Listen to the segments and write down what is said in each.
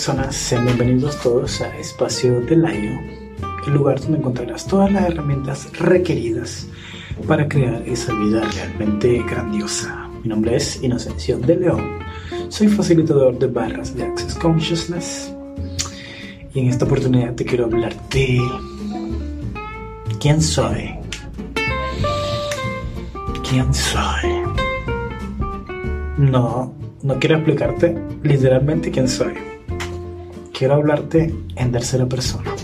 personas, sean bienvenidos todos a Espacio de Layo, el lugar donde encontrarás todas las herramientas requeridas para crear esa vida realmente grandiosa. Mi nombre es Inocencio de León, soy facilitador de barras de Access Consciousness y en esta oportunidad te quiero hablar de quién soy. ¿Quién soy? No, no quiero explicarte literalmente quién soy. Quiero hablarte en tercera persona.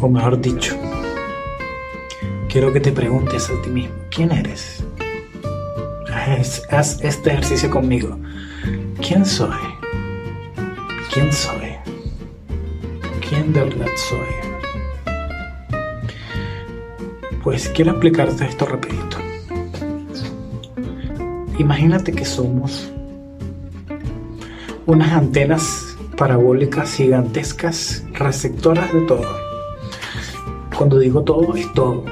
O mejor dicho, quiero que te preguntes a ti mismo, ¿quién eres? Haz, haz este ejercicio conmigo. ¿Quién soy? ¿Quién soy? ¿Quién de verdad soy? Pues quiero explicarte esto rapidito. Imagínate que somos unas antenas parabólicas gigantescas receptoras de todo. Cuando digo todo, es todo.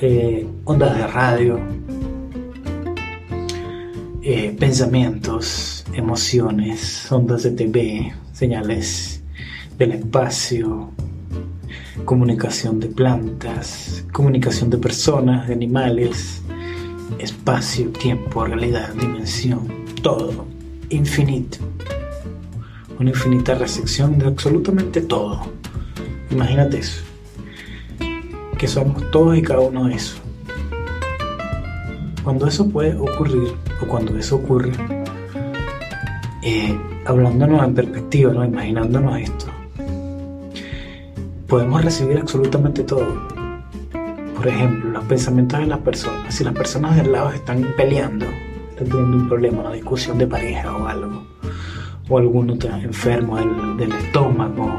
Eh, ondas de radio, eh, pensamientos, emociones, ondas de TV, señales del espacio, comunicación de plantas, comunicación de personas, de animales, espacio, tiempo, realidad, dimensión, todo infinito. Una infinita recepción de absolutamente todo. Imagínate eso. Que somos todos y cada uno de eso. Cuando eso puede ocurrir, o cuando eso ocurre, eh, hablándonos en perspectiva, ¿no? imaginándonos esto, podemos recibir absolutamente todo. Por ejemplo, los pensamientos de las personas. Si las personas del lado están peleando, están teniendo un problema, una discusión de pareja o algo, o alguno está enfermo del, estómago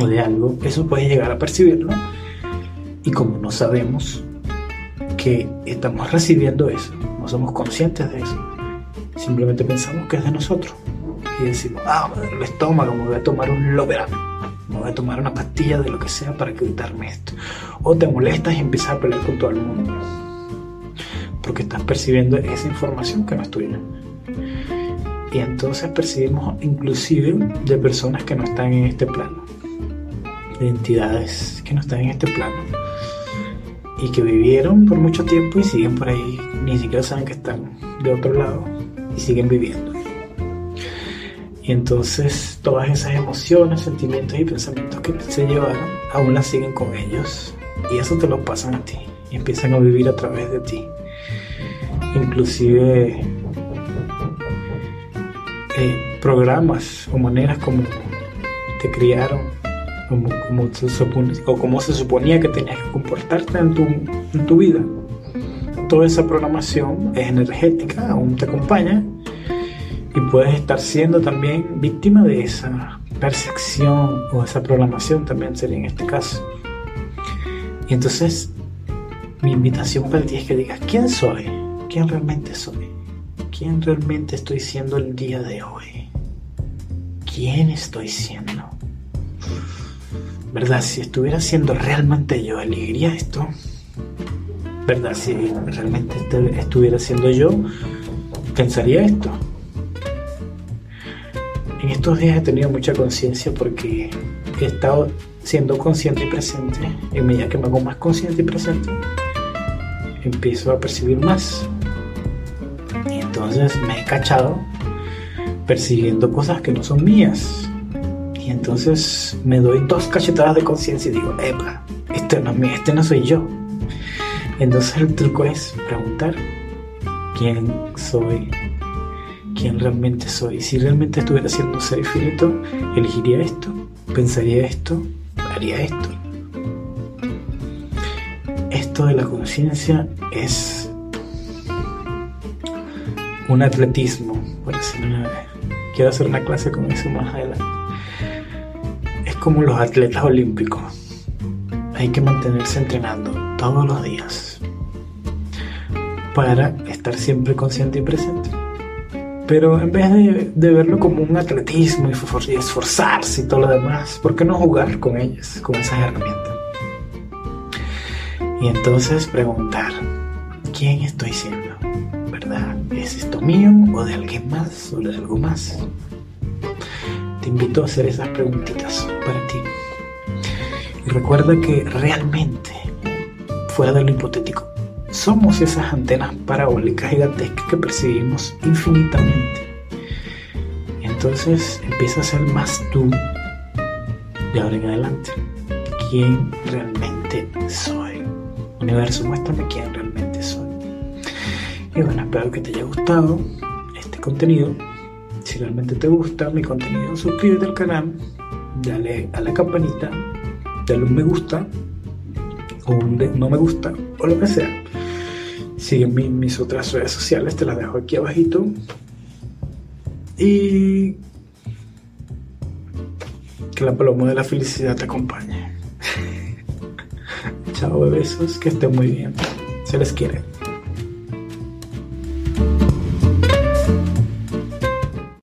o de algo, eso puede llegar a percibirlo. Y como no sabemos que estamos recibiendo eso, no somos conscientes de eso, simplemente pensamos que es de nosotros. Y decimos, ah, el estómago, me voy a tomar un loperano, me voy a tomar una pastilla de lo que sea para evitarme esto. O te molestas y empiezas a pelear con todo el mundo porque estás percibiendo esa información que no es tuya. Y entonces percibimos inclusive de personas que no están en este plano, de entidades que no están en este plano y que vivieron por mucho tiempo y siguen por ahí, ni siquiera saben que están de otro lado y siguen viviendo. Y entonces todas esas emociones, sentimientos y pensamientos que se llevaron, aún las siguen con ellos. Y eso te lo pasan a ti y empiezan a vivir a través de ti inclusive programas o maneras como te criaron, como, se o como se suponía que tenías que comportarte en tu, en tu vida. Toda esa programación es energética, aún te acompaña y puedes estar siendo también víctima de esa percepción o esa programación también sería en este caso. Y entonces mi invitación para ti es que digas, ¿quién soy? quién realmente soy, quién realmente estoy siendo el día de hoy, quién estoy siendo. ¿Verdad? Si estuviera siendo realmente yo, elegiría esto. ¿Verdad? Si realmente este, estuviera siendo yo, pensaría esto. En estos días he tenido mucha conciencia porque he estado siendo consciente y presente. En medida que me hago más consciente y presente, empiezo a percibir más. Entonces me he cachado persiguiendo cosas que no son mías. Y entonces me doy dos cachetadas de conciencia y digo, epa, este no, es este no soy yo. Entonces el truco es preguntar quién soy, quién realmente soy. Si realmente estuviera siendo un ser infinito, elegiría esto, pensaría esto, haría esto. Esto de la conciencia es un atletismo, por quiero hacer una clase con eso más adelante. Es como los atletas olímpicos. Hay que mantenerse entrenando todos los días para estar siempre consciente y presente. Pero en vez de, verlo como un atletismo y esforzarse y todo lo demás, ¿por qué no jugar con ellos, con esas herramientas? Y entonces preguntar, ¿quién estoy siendo? ¿Es esto mío o de alguien más o de algo más? te invito a hacer esas preguntitas para ti. Y recuerda que realmente, fuera de lo hipotético, somos esas antenas parabólicas gigantescas que percibimos infinitamente. Entonces empieza a ser más tú de ahora en adelante. ¿Quién realmente soy? Universo, muéstrame quién realmente. Y bueno, espero que te haya gustado este contenido. Si realmente te gusta mi contenido, suscríbete al canal, dale a la campanita, dale un me gusta o un no me gusta o lo que sea. Sigue mis otras redes sociales, te las dejo aquí abajito. Y que la paloma de la felicidad te acompañe. Chao, besos, que estén muy bien. Se les quiere.